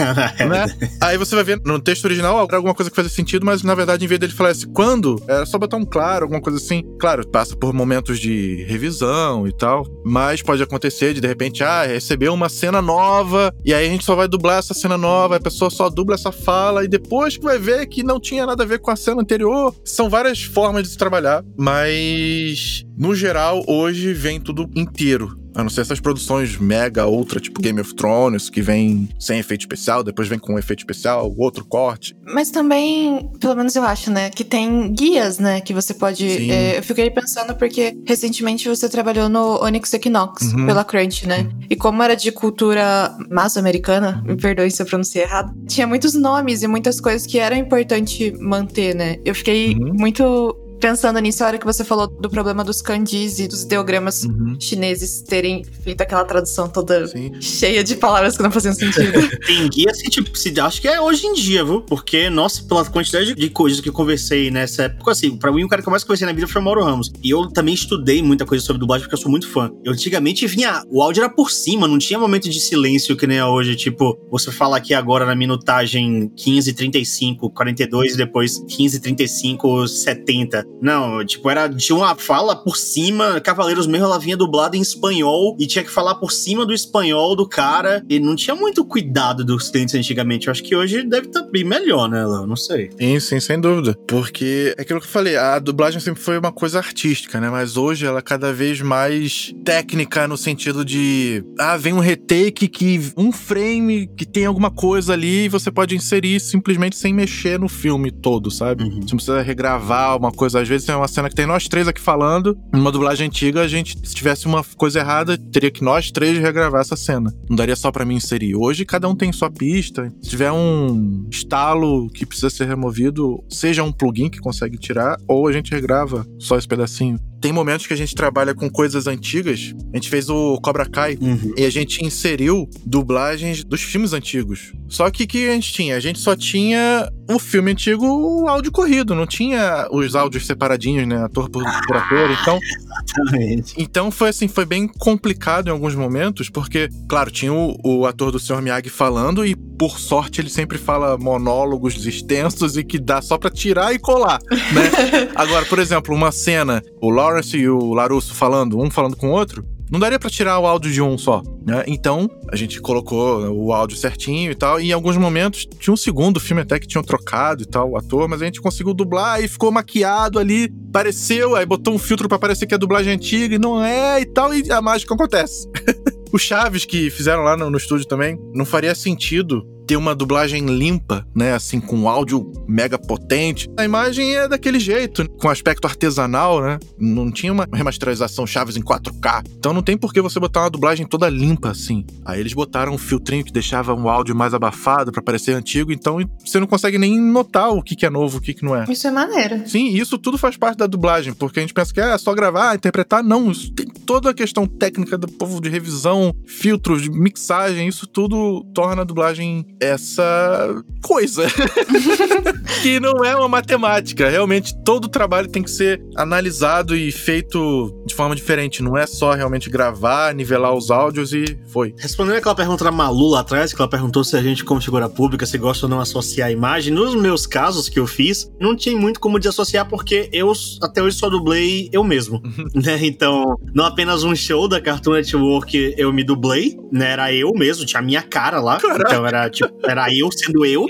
C: né? Aí você vai ver no texto original alguma coisa que faz sentido, mas na verdade, em vez dele falar assim, quando? Era só botar um claro, alguma coisa assim. Claro, passa por momentos de revisão e tal, mas pode acontecer de de repente, ah, recebeu uma cena nova, e aí a gente só vai dublar essa cena nova, a pessoa só dubla essa fala, e depois que vai ver que não tinha nada a ver com a cena anterior. São várias formas de se trabalhar, mas no geral, hoje vem tudo inteiro. A não ser essas produções mega ultra, tipo Game of Thrones, que vem sem efeito especial, depois vem com efeito especial, outro corte.
A: Mas também, pelo menos eu acho, né, que tem guias, né, que você pode. É, eu fiquei pensando porque recentemente você trabalhou no Onyx Equinox, uhum. pela Crunch, né? Uhum. E como era de cultura maço-americana, me perdoe se eu pronunciei errado, tinha muitos nomes e muitas coisas que era importante manter, né? Eu fiquei uhum. muito pensando nisso, a hora que você falou do problema dos kanjis e dos ideogramas uhum. chineses terem feito aquela tradução toda Sim. cheia de palavras que não faziam sentido.
B: Tem guias que, tipo, se, acho que é hoje em dia, viu? Porque, nossa, pela quantidade de coisas que eu conversei nessa época, assim, pra mim o cara que eu mais conversei na vida foi o Mauro Ramos. E eu também estudei muita coisa sobre dublagem porque eu sou muito fã. Eu antigamente vinha, o áudio era por cima, não tinha momento de silêncio que nem é hoje, tipo, você fala aqui agora na minutagem 15:35, 42 e depois 15:35, 70. Não, tipo, era tinha uma fala por cima, Cavaleiros mesmo ela vinha dublada em espanhol e tinha que falar por cima do espanhol do cara. E não tinha muito cuidado dos clientes antigamente. Eu acho que hoje deve estar tá bem melhor, né, Léo? Não sei.
C: Sim, sim, sem dúvida. Porque é aquilo que eu falei, a dublagem sempre foi uma coisa artística, né? Mas hoje ela é cada vez mais técnica no sentido de ah, vem um retake que um frame que tem alguma coisa ali e você pode inserir simplesmente sem mexer no filme todo, sabe? Uhum. Você não precisa regravar uma coisa às vezes tem uma cena que tem nós três aqui falando. Numa dublagem antiga, a gente, se tivesse uma coisa errada, teria que nós três regravar essa cena. Não daria só para mim inserir. Hoje, cada um tem sua pista. Se tiver um estalo que precisa ser removido, seja um plugin que consegue tirar, ou a gente regrava só esse pedacinho. Tem momentos que a gente trabalha com coisas antigas. A gente fez o Cobra Kai uhum. e a gente inseriu dublagens dos filmes antigos. Só que o que a gente tinha? A gente só tinha o filme antigo, o áudio corrido, não tinha os áudios separadinhos, né? Ator por, por ator. Então,
B: Exatamente.
C: Então foi assim, foi bem complicado em alguns momentos, porque, claro, tinha o, o ator do Sr. Miyagi falando e, por sorte, ele sempre fala monólogos extensos e que dá só pra tirar e colar, né? Agora, por exemplo, uma cena, o Lawrence e o Larusso falando, um falando com o outro, não daria para tirar o áudio de um só, né? Então, a gente colocou o áudio certinho e tal, e em alguns momentos tinha um segundo filme até que tinham trocado e tal, o ator, mas a gente conseguiu dublar e ficou maquiado ali, pareceu, aí botou um filtro para parecer que é dublagem antiga e não é e tal, e a mágica acontece. o Chaves que fizeram lá no, no estúdio também, não faria sentido ter uma dublagem limpa, né? Assim, com áudio mega potente. A imagem é daquele jeito, com aspecto artesanal, né? Não tinha uma remasterização Chaves em 4K. Então não tem por que você botar uma dublagem toda limpa assim. Aí eles botaram um filtrinho que deixava um áudio mais abafado para parecer antigo, então você não consegue nem notar o que, que é novo, o que, que não é.
A: Isso é maneiro.
C: Sim, isso tudo faz parte da dublagem, porque a gente pensa que é só gravar, interpretar. Não, isso tem toda a questão técnica do povo de revisão, filtros, de mixagem, isso tudo torna a dublagem essa coisa. que não é uma matemática. Realmente, todo o trabalho tem que ser analisado e feito de forma diferente. Não é só realmente gravar, nivelar os áudios e foi.
B: Respondendo aquela pergunta da Malu lá atrás, que ela perguntou se a gente, como figura pública, se gosta ou não associar a imagem, nos meus casos que eu fiz, não tinha muito como desassociar, porque eu até hoje só dublei eu mesmo. né? Então, não apenas um show da Cartoon Network eu me dublei, né? Era eu mesmo, tinha a minha cara lá.
C: Caraca.
B: Então era tipo, era eu sendo eu.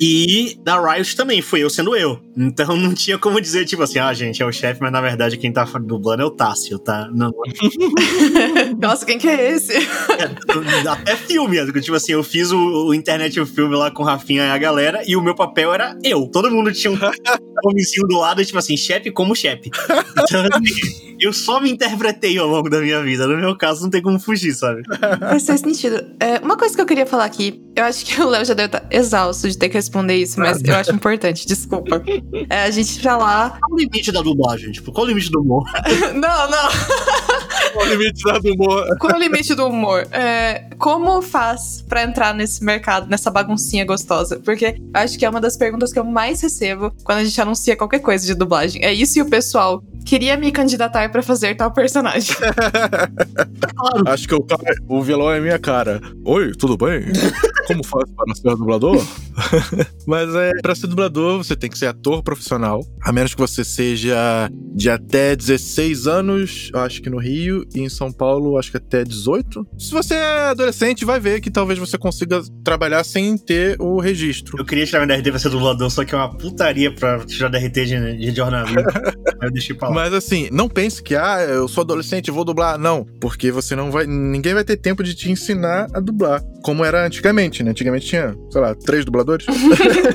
B: E da Riot também, foi eu sendo eu. Então não tinha como dizer, tipo assim, ah, gente, é o chefe, mas na verdade quem tá dublando é o Tássio, tá? Não,
A: Nossa, quem que é esse?
B: é, até filme, tipo assim, eu fiz o, o internet o filme lá com o Rafinha e a galera, e o meu papel era eu. Todo mundo tinha um homenzinho do lado, tipo assim, chefe como chefe. Então, assim, eu só me interpretei ao longo da minha vida. No meu caso, não tem como fugir, sabe?
A: Faz faz sentido. É, uma coisa que eu queria falar aqui, eu acho que o Léo já deve estar exausto de ter que responder isso, mas eu acho importante, desculpa. É a gente falar.
B: Qual o limite da dublagem? Tipo, qual o limite do humor?
A: não, não.
C: Qual o limite da do humor?
A: Qual o limite do humor? É, como faz pra entrar nesse mercado, nessa baguncinha gostosa? Porque eu acho que é uma das perguntas que eu mais recebo quando a gente anuncia qualquer coisa de dublagem. É isso e o pessoal queria me candidatar pra fazer tal personagem.
C: Acho que o, cara, o vilão é minha cara. Oi, tudo bem? Como faz para ser dublador? Mas é, pra ser dublador, você tem que ser ator profissional. A menos que você seja de até 16 anos, acho que no Rio, e em São Paulo, acho que até 18. Se você é adolescente, vai ver que talvez você consiga trabalhar sem ter o registro.
B: Eu queria tirar minha DRT pra ser dublador, só que é uma putaria pra tirar DRT de, de jornalismo. Aí eu deixei pra lá.
C: Mas assim, não pense que, ah, eu sou adolescente, vou dublar. Não, porque você não vai. Ninguém vai ter tempo de te ensinar a dublar. Como era antigamente, né? Antigamente tinha, sei lá, três dubladores.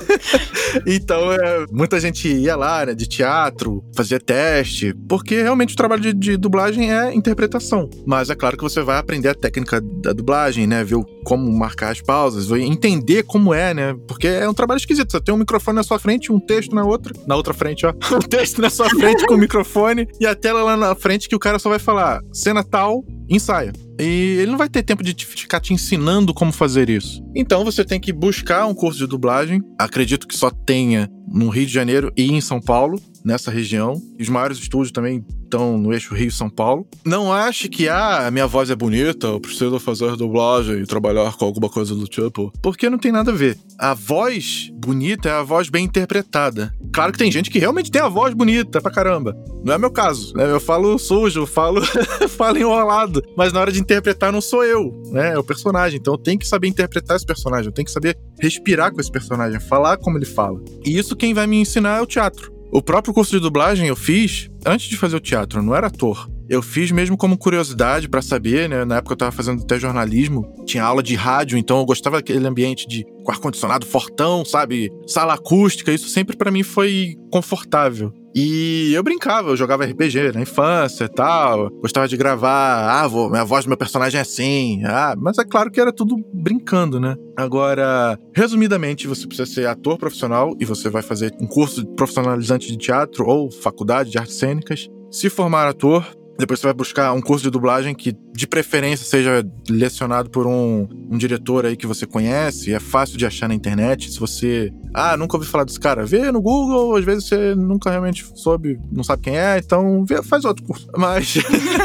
C: então, é, muita gente ia lá, né, de teatro, fazia teste, porque realmente o trabalho de, de dublagem é interpretação. Mas é claro que você vai aprender a técnica da dublagem, né? Ver como marcar as pausas, entender como é, né? Porque é um trabalho esquisito. Você tem um microfone na sua frente, um texto na outra, na outra frente, ó. Um texto na sua frente com o microfone e a tela lá na frente que o cara só vai falar cena tal, ensaia. E ele não vai ter tempo de te- ficar te ensinando como fazer isso. Então você tem que buscar um curso de dublagem. Acredito que só tenha no Rio de Janeiro e em São Paulo, nessa região. E os maiores estúdios também estão no eixo Rio-São Paulo. Não ache que, ah, minha voz é bonita, eu preciso fazer dublagem e trabalhar com alguma coisa do tipo. Porque não tem nada a ver. A voz bonita é a voz bem interpretada. Claro que tem gente que realmente tem a voz bonita pra caramba. Não é meu caso, né? Eu falo sujo, falo, falo enrolado. Mas na hora de interpretar não sou eu, né? É o personagem. Então eu tenho que saber interpretar esse personagem, eu tenho que saber respirar com esse personagem, falar como ele fala. E isso quem vai me ensinar é o teatro. O próprio curso de dublagem eu fiz antes de fazer o teatro, eu não era ator. Eu fiz mesmo como curiosidade pra saber, né? Na época eu tava fazendo até jornalismo, tinha aula de rádio, então eu gostava daquele ambiente de com ar-condicionado fortão, sabe? Sala acústica, isso sempre pra mim foi confortável. E eu brincava, eu jogava RPG na infância e tal, gostava de gravar, ah, vou, minha voz do meu personagem é assim, ah, mas é claro que era tudo brincando, né? Agora, resumidamente, você precisa ser ator profissional e você vai fazer um curso profissionalizante de teatro ou faculdade de artes cênicas, se formar ator, depois você vai buscar um curso de dublagem que, de preferência, seja lecionado por um, um diretor aí que você conhece. É fácil de achar na internet. Se você. Ah, nunca ouvi falar desse cara. Vê no Google, às vezes você nunca realmente soube, não sabe quem é, então vê, faz outro curso. Mas.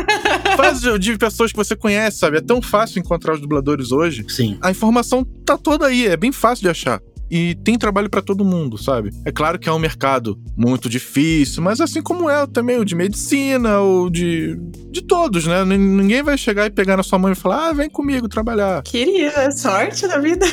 C: faz de- de pessoas que você conhece, sabe? É tão fácil encontrar os dubladores hoje.
B: Sim.
C: A informação tá toda aí, é bem fácil de achar. E tem trabalho pra todo mundo, sabe? É claro que é um mercado muito difícil, mas assim como é também o de medicina, o de. de todos, né? Ninguém vai chegar e pegar na sua mão e falar: ah, vem comigo trabalhar.
A: Queria, é sorte da vida.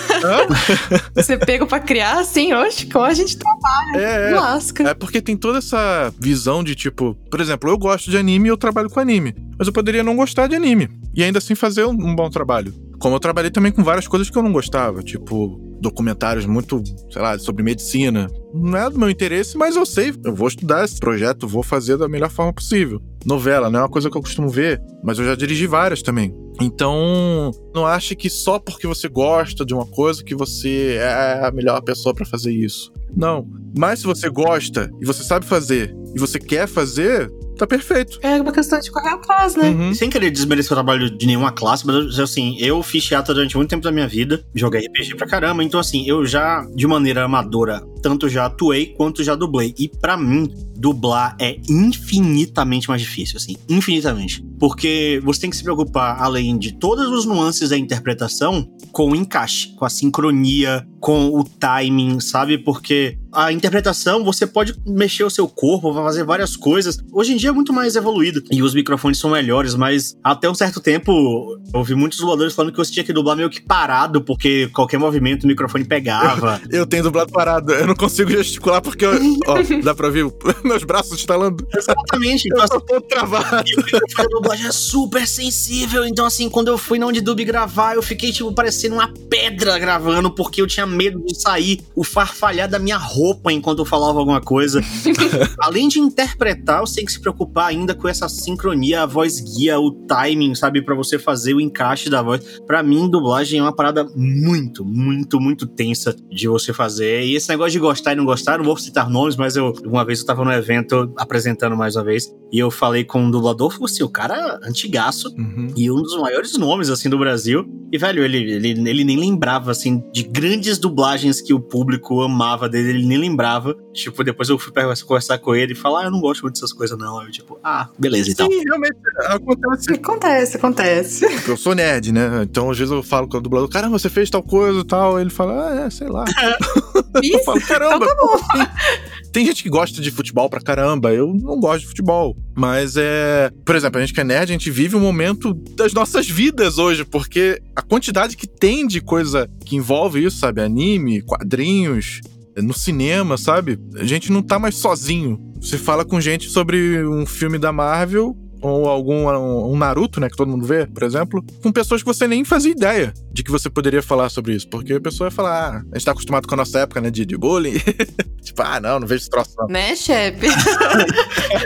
A: Você pego pra criar assim, oxe, como a gente trabalha.
C: É, é.
A: Lasca.
C: É porque tem toda essa visão de tipo, por exemplo, eu gosto de anime e eu trabalho com anime, mas eu poderia não gostar de anime e ainda assim fazer um, um bom trabalho. Como eu trabalhei também com várias coisas que eu não gostava, tipo documentários muito, sei lá, sobre medicina. Não é do meu interesse, mas eu sei, eu vou estudar esse projeto, vou fazer da melhor forma possível. Novela não é uma coisa que eu costumo ver, mas eu já dirigi várias também. Então, não ache que só porque você gosta de uma coisa que você é a melhor pessoa para fazer isso. Não. Mas se você gosta e você sabe fazer e você quer fazer, tá perfeito.
A: É uma questão de correr atrás, né?
B: Uhum. Sem querer desmerecer o trabalho de nenhuma classe, mas assim, eu fiz teatro durante muito tempo da minha vida, joguei RPG pra caramba, então assim, eu já, de maneira amadora, tanto já atuei quanto já dublei. E para mim, dublar é infinitamente mais difícil, assim, infinitamente. Porque você tem que se preocupar, além de todas as nuances da interpretação, com o encaixe, com a sincronia, com o timing, sabe? Porque a interpretação, você pode mexer o seu corpo, fazer várias coisas. Hoje em dia é muito mais evoluído e os microfones são melhores, mas até um certo tempo eu ouvi muitos dubladores falando que você tinha que dublar meio que parado, porque qualquer movimento o microfone pegava.
C: eu tenho dublado parado, eu não consigo gesticular porque, eu, ó, dá pra ver meus braços estalando.
B: Exatamente.
C: Então, eu tô todo travado.
B: E o microfone da dublagem é super sensível, então assim, quando eu fui na onde dub gravar, eu fiquei tipo parecendo uma pedra gravando, porque eu tinha medo de sair o farfalhar da minha roupa enquanto eu falava alguma coisa. Além de interpretar, você tem que se preocupar ainda com essa sincronia, a voz guia, o timing, sabe, para você fazer o encaixe da voz. Para mim, dublagem é uma parada muito, muito, muito tensa de você fazer. E esse negócio de gostar e não gostar, não vou citar nomes, mas eu uma vez eu tava no evento apresentando mais uma vez e eu falei com um dublador, falou assim, o cara antigaço uhum. e um dos maiores nomes assim do Brasil. E velho, ele, ele, ele nem lembrava assim de grandes dublagens que o público amava dele, ele nem lembrava. Tipo, depois eu fui conversar com ele e falar, ah, eu não gosto muito dessas coisas não. Eu tipo, ah, beleza então.
C: Sim, realmente acontece.
A: Acontece, acontece.
C: Eu sou nerd, né? Então às vezes eu falo com o dublador, caramba, você fez tal coisa e tal. Ele fala, ah, é, sei lá.
A: Isso? eu falo, caramba. Então tá bom.
C: Tem gente que gosta de futebol pra caramba, eu não gosto de futebol. Mas é. Por exemplo, a gente que é nerd, a gente vive um momento das nossas vidas hoje, porque a quantidade que tem de coisa que envolve isso, sabe? Anime, quadrinhos, no cinema, sabe? A gente não tá mais sozinho. Você fala com gente sobre um filme da Marvel, ou algum um Naruto, né, que todo mundo vê, por exemplo, com pessoas que você nem fazia ideia de que você poderia falar sobre isso, porque a pessoa vai falar, ah, a gente tá acostumado com a nossa época, né, de, de bullying, tipo, ah, não, não vejo esse troço não.
A: Né, chefe?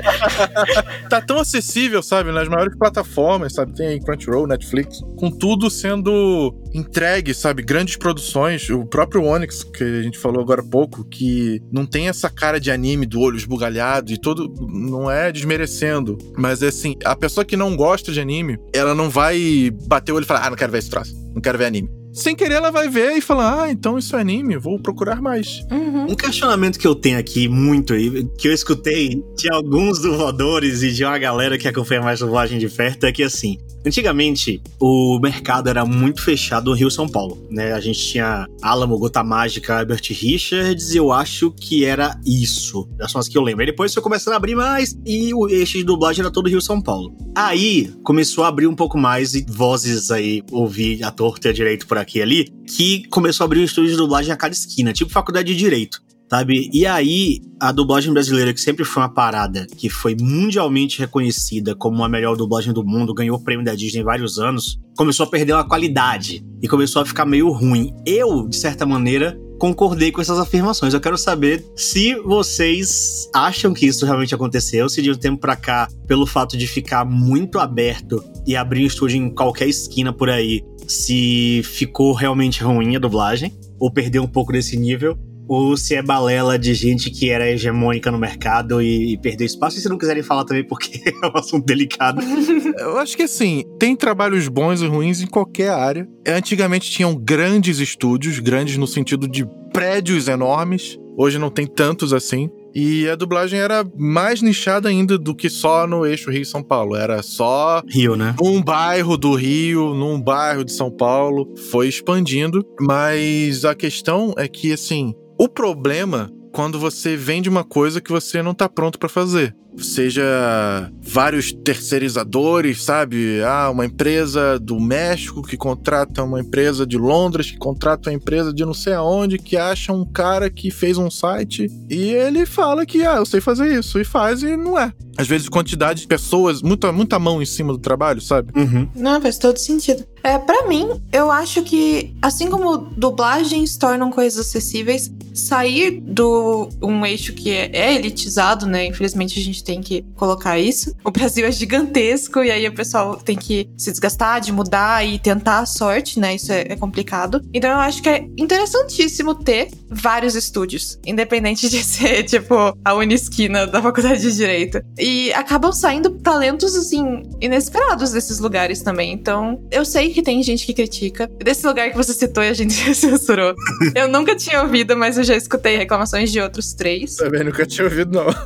C: tá tão acessível, sabe, nas maiores plataformas, sabe, tem aí Crunchyroll, Netflix, com tudo sendo entregue, sabe, grandes produções, o próprio Onyx, que a gente falou agora há pouco, que não tem essa cara de anime do olho esbugalhado e todo, não é desmerecendo, mas é assim, assim, a pessoa que não gosta de anime, ela não vai bater o olho e falar, ah, não quero ver esse troço, não quero ver anime sem querer ela vai ver e falar: Ah, então isso é anime, vou procurar mais.
B: Uhum. Um questionamento que eu tenho aqui muito, que eu escutei de alguns dubladores e de uma galera que acompanha mais dublagem de perto, é que assim, antigamente o mercado era muito fechado no Rio São Paulo, né? A gente tinha Alamo, Gota Mágica, Albert Richards, e eu acho que era isso. Das são as que eu lembro. Aí depois foi começando a abrir mais e o eixo de dublagem era todo Rio São Paulo. Aí começou a abrir um pouco mais e vozes aí, ouvir a torta direito por aqui e ali, que começou a abrir um estúdio de dublagem a cada esquina, tipo faculdade de direito. Sabe? E aí, a dublagem brasileira, que sempre foi uma parada que foi mundialmente reconhecida como a melhor dublagem do mundo, ganhou o prêmio da Disney vários anos, começou a perder uma qualidade e começou a ficar meio ruim. Eu, de certa maneira, concordei com essas afirmações. Eu quero saber se vocês acham que isso realmente aconteceu, se de um tempo para cá, pelo fato de ficar muito aberto e abrir um estúdio em qualquer esquina por aí, se ficou realmente ruim a dublagem, ou perdeu um pouco desse nível, ou se é balela de gente que era hegemônica no mercado e, e perdeu espaço. E se não quiserem falar também, porque é um assunto delicado.
C: Eu acho que assim, tem trabalhos bons e ruins em qualquer área. Antigamente tinham grandes estúdios, grandes no sentido de prédios enormes. Hoje não tem tantos assim. E a dublagem era mais nichada ainda do que só no eixo Rio-São Paulo. Era só.
B: Rio, né?
C: Um bairro do Rio, num bairro de São Paulo. Foi expandindo. Mas a questão é que, assim, o problema quando você vende uma coisa que você não está pronto para fazer. Seja vários terceirizadores, sabe? Ah, uma empresa do México que contrata uma empresa de Londres, que contrata uma empresa de não sei aonde, que acha um cara que fez um site e ele fala que, ah, eu sei fazer isso, e faz e não é. às vezes, quantidade de pessoas, muita, muita mão em cima do trabalho, sabe?
B: Uhum.
A: Não, faz todo sentido. É, para mim, eu acho que, assim como dublagens tornam coisas acessíveis, sair do um eixo que é, é, elitizado, né? Infelizmente a gente tem que colocar isso. O Brasil é gigantesco e aí o pessoal tem que se desgastar de mudar e tentar a sorte, né? Isso é, é complicado. Então eu acho que é interessantíssimo ter vários estúdios, independente de ser, tipo, a unisquina da faculdade de Direito. E acabam saindo talentos, assim, inesperados desses lugares também. Então, eu sei que tem gente que critica. Desse lugar que você citou e a gente censurou. eu nunca tinha ouvido, mas eu já escutei reclamações de outros três.
C: Também nunca tinha ouvido, não.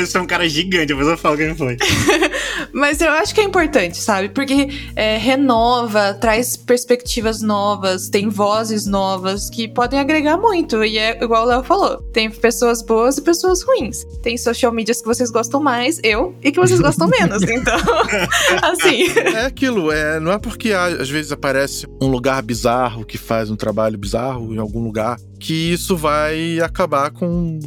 B: Isso é um cara gigante, depois eu falo quem foi.
A: mas eu acho que é importante, sabe? Porque é, renova, traz perspectivas novas, tem vozes novas que podem agregar muito. E é igual o Léo falou: tem pessoas boas e pessoas ruins. Tem social medias que vocês gostam mais, eu, e que vocês gostam menos. Então, assim.
C: É aquilo, é, não é porque às vezes aparece um lugar bizarro que faz um trabalho bizarro em algum lugar que isso vai acabar com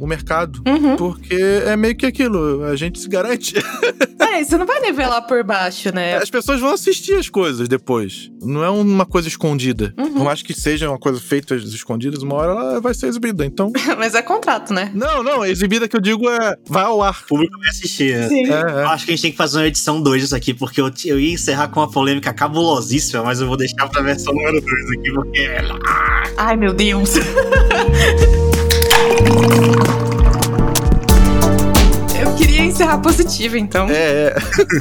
C: o mercado.
A: Uhum.
C: Porque é meio que aquilo, a gente se garante.
A: É, você não vai nivelar por baixo, né?
C: As pessoas vão assistir as coisas depois. Não é uma coisa escondida.
A: Uhum.
C: Por mais que seja uma coisa feita às escondidas, uma hora ela vai ser exibida. Então.
A: Mas é contrato, né?
C: Não, não, exibida que eu digo é. Vai ao ar.
B: O público vai assistir. né?
A: Sim.
C: É, é.
B: Eu acho que a gente tem que fazer uma edição 2 disso aqui, porque eu, eu ia encerrar com uma polêmica cabulosíssima, mas eu vou deixar pra versão número 2 aqui, porque.
A: Ai, meu Deus. encerrar positivo, então.
C: É, é.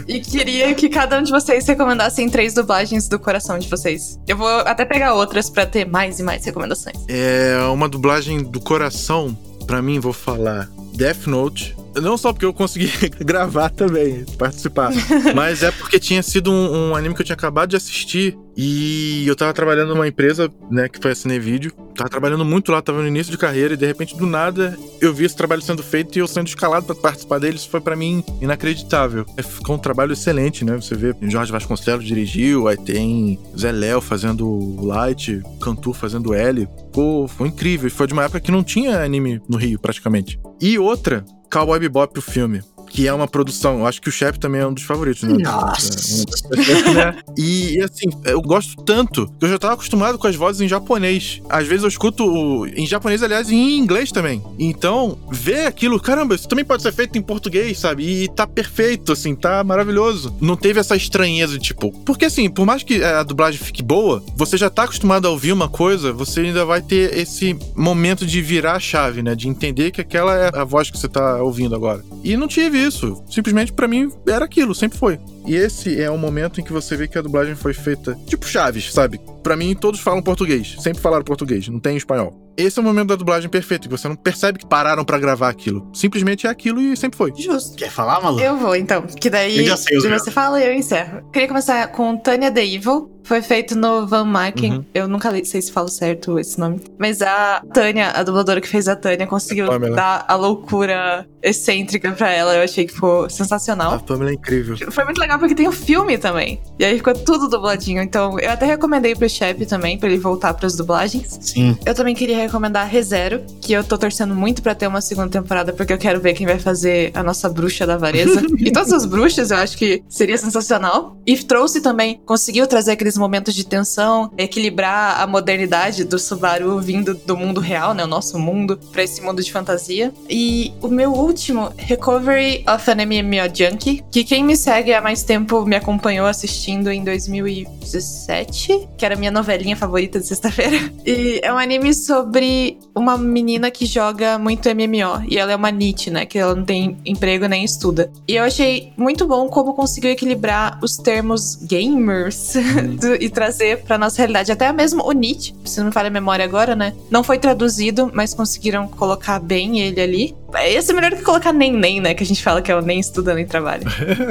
A: E queria que cada um de vocês recomendassem três dublagens do coração de vocês. Eu vou até pegar outras pra ter mais e mais recomendações.
C: É uma dublagem do coração. Pra mim, vou falar Death Note. Não só porque eu consegui gravar também, participar, mas é porque tinha sido um, um anime que eu tinha acabado de assistir e eu tava trabalhando numa empresa, né, que foi a Cinevídeo. Tava trabalhando muito lá, tava no início de carreira e de repente, do nada, eu vi esse trabalho sendo feito e eu sendo escalado pra participar dele. Isso foi pra mim inacreditável. É, Ficou um trabalho excelente, né? Você vê Jorge Vasconcelos dirigiu, aí tem Zé Léo fazendo Light, Cantu fazendo L. Ficou, foi incrível. Foi de uma época que não tinha anime no Rio, praticamente. E outra, Cowboy Bebop, o filme. Que é uma produção, eu acho que o Shep também é um dos favoritos, né?
B: Nossa.
C: É? E, assim, eu gosto tanto que eu já tava acostumado com as vozes em japonês. Às vezes eu escuto o- em japonês, aliás, e em inglês também. Então, ver aquilo, caramba, isso também pode ser feito em português, sabe? E tá perfeito, assim, tá maravilhoso. Não teve essa estranheza de tipo. Porque assim, por mais que a dublagem fique boa, você já tá acostumado a ouvir uma coisa, você ainda vai ter esse momento de virar a chave, né? De entender que aquela é a voz que você tá ouvindo agora. E não tive isso. Simplesmente pra mim era aquilo, sempre foi. E esse é o momento em que você vê que a dublagem foi feita tipo Chaves, sabe? Pra mim todos falam português, sempre falaram português, não tem espanhol. Esse é o momento da dublagem perfeito, que você não percebe que pararam pra gravar aquilo. Simplesmente é aquilo e sempre foi.
A: Justo.
B: Quer falar, Malu?
A: Eu vou, então. Que daí
B: Eu já sei os meus.
A: você fala e eu encerro. Queria começar com Tanya the Evil. Foi feito no Van Marken.
C: Uhum.
A: Eu nunca li- sei se falo certo esse nome. Mas a Tânia, a dubladora que fez a Tânia, conseguiu
C: Pamela.
A: dar a loucura excêntrica pra ela. Eu achei que ficou
C: A
A: sensacional.
C: Pamela é incrível.
A: Foi muito legal porque tem o filme também. E aí ficou tudo dubladinho. Então eu até recomendei pro Shep também, pra ele voltar pras dublagens.
B: Sim.
A: Eu também queria recomendar ReZero, que eu tô torcendo muito pra ter uma segunda temporada, porque eu quero ver quem vai fazer a nossa bruxa da avareza. e todas as bruxas eu acho que seria sensacional. E trouxe também, conseguiu trazer aqueles momentos de tensão, equilibrar a modernidade do Subaru vindo do mundo real, né? O nosso mundo, pra esse mundo de fantasia. E o meu último, Recovery of an MMO Junkie, que quem me segue há mais tempo me acompanhou assistindo em 2017, que era a minha novelinha favorita de sexta-feira. E é um anime sobre uma menina que joga muito MMO. E ela é uma NIT, né? Que ela não tem emprego nem estuda. E eu achei muito bom como conseguiu equilibrar os termos gamers do- e trazer pra nossa realidade. Até mesmo o NIT, se não me falha a memória agora, né? Não foi traduzido, mas conseguiram colocar bem ele ali. Ia ser melhor que colocar nem nem, né? Que a gente fala que é o nem estuda nem trabalha.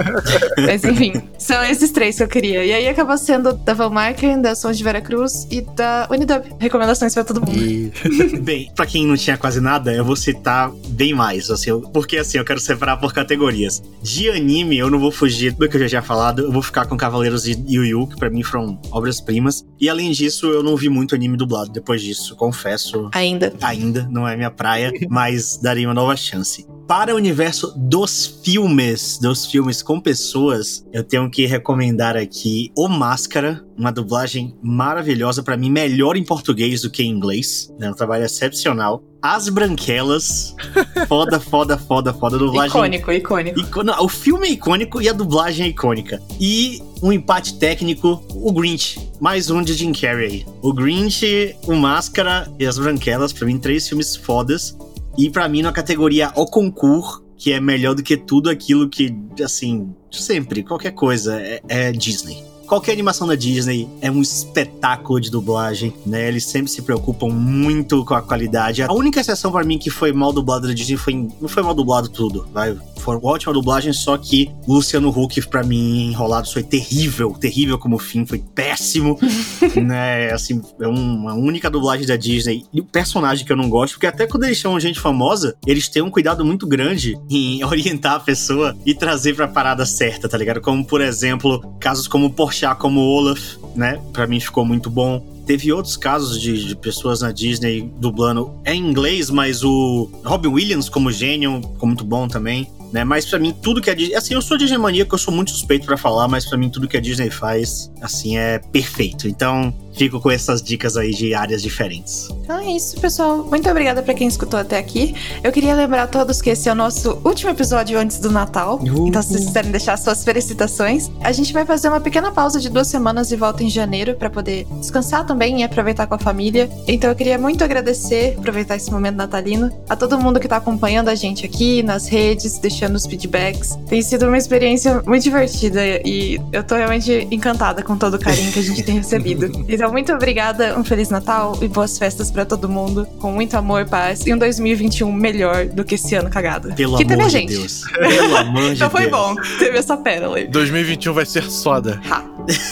A: Mas enfim, são esses três que eu queria. E aí acabou sendo da Van Marken, da Sons de Veracruz e da Unidub. Recomendações pra todo mundo.
C: E
B: Bem, pra quem não tinha quase nada, eu vou citar bem mais, assim, eu- porque assim, eu quero separar por categorias. De anime, eu não vou fugir do que eu já tinha falado, eu vou ficar com Cavaleiros e Yu Yu, que pra mim foram obras-primas. E além disso, eu não vi muito anime dublado depois disso, confesso.
A: Ainda.
B: Ainda não é minha praia, mas daria uma nova chance. para o universo dos filmes, dos filmes com pessoas, eu tenho que recomendar aqui O Máscara, uma dublagem maravilhosa, para mim, melhor em português do que em inglês. Né? Um trabalho excepcional. As Branquelas. Foda, foda, foda, foda. Dublagem.
A: Icônico, icônico.
B: Ico- não, o filme é icônico e a dublagem é icônica. E um empate técnico, o Grinch. Mais um de Jim Carrey. O Grinch, o Máscara e as Branquelas, pra mim, três filmes fodas. E pra mim, na categoria O Concur, que é melhor do que tudo aquilo que, assim, sempre, qualquer coisa, é, é Disney. Qualquer animação da Disney é um espetáculo de dublagem, né? Eles sempre se preocupam muito com a qualidade. A única exceção pra mim que foi mal dublado da Disney foi. Não foi mal dublado tudo, vai. Foi uma ótima dublagem, só que Luciano Huck, pra mim, enrolado, foi terrível. Terrível como fim, foi péssimo. né? Assim, é uma única dublagem da Disney. E o personagem que eu não gosto, porque até quando eles chamam gente famosa, eles têm um cuidado muito grande em orientar a pessoa e trazer pra parada certa, tá ligado? Como, por exemplo, casos como o Como Olaf, né? Pra mim ficou muito bom. Teve outros casos de, de pessoas na Disney dublando em inglês, mas o Robin Williams como gênio ficou muito bom também. Né? Mas pra mim, tudo que a Disney. Assim, eu sou Disney maníaco, eu sou muito suspeito pra falar, mas pra mim, tudo que a Disney faz, assim, é perfeito. Então, fico com essas dicas aí de áreas diferentes.
A: Então é isso, pessoal. Muito obrigada pra quem escutou até aqui. Eu queria lembrar a todos que esse é o nosso último episódio antes do Natal.
B: Uhul.
A: Então, se vocês quiserem deixar suas felicitações, a gente vai fazer uma pequena pausa de duas semanas e volta em janeiro pra poder descansar também e aproveitar com a família. Então, eu queria muito agradecer, aproveitar esse momento natalino, a todo mundo que tá acompanhando a gente aqui nas redes, deixando os feedbacks. Tem sido uma experiência muito divertida e eu tô realmente encantada com todo o carinho que a gente tem recebido. Então, muito obrigada, um Feliz Natal e boas festas pra todo mundo, com muito amor, paz e um 2021 melhor do que esse ano cagado.
B: Pelo
A: que teve
B: amor
A: a
B: de
A: gente.
B: Deus. Pelo amor de
A: Então foi
B: Deus.
A: bom, teve essa pérola aí.
C: 2021 vai ser soda.
A: Ha.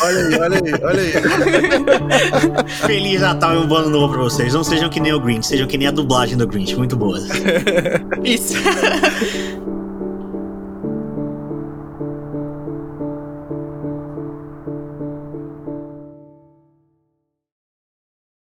C: Olha aí, olha aí, olha aí.
B: Feliz Natal e um bom ano novo pra vocês. Não sejam que nem o Grinch, sejam que nem a dublagem do Grinch. Muito boa.
A: Isso.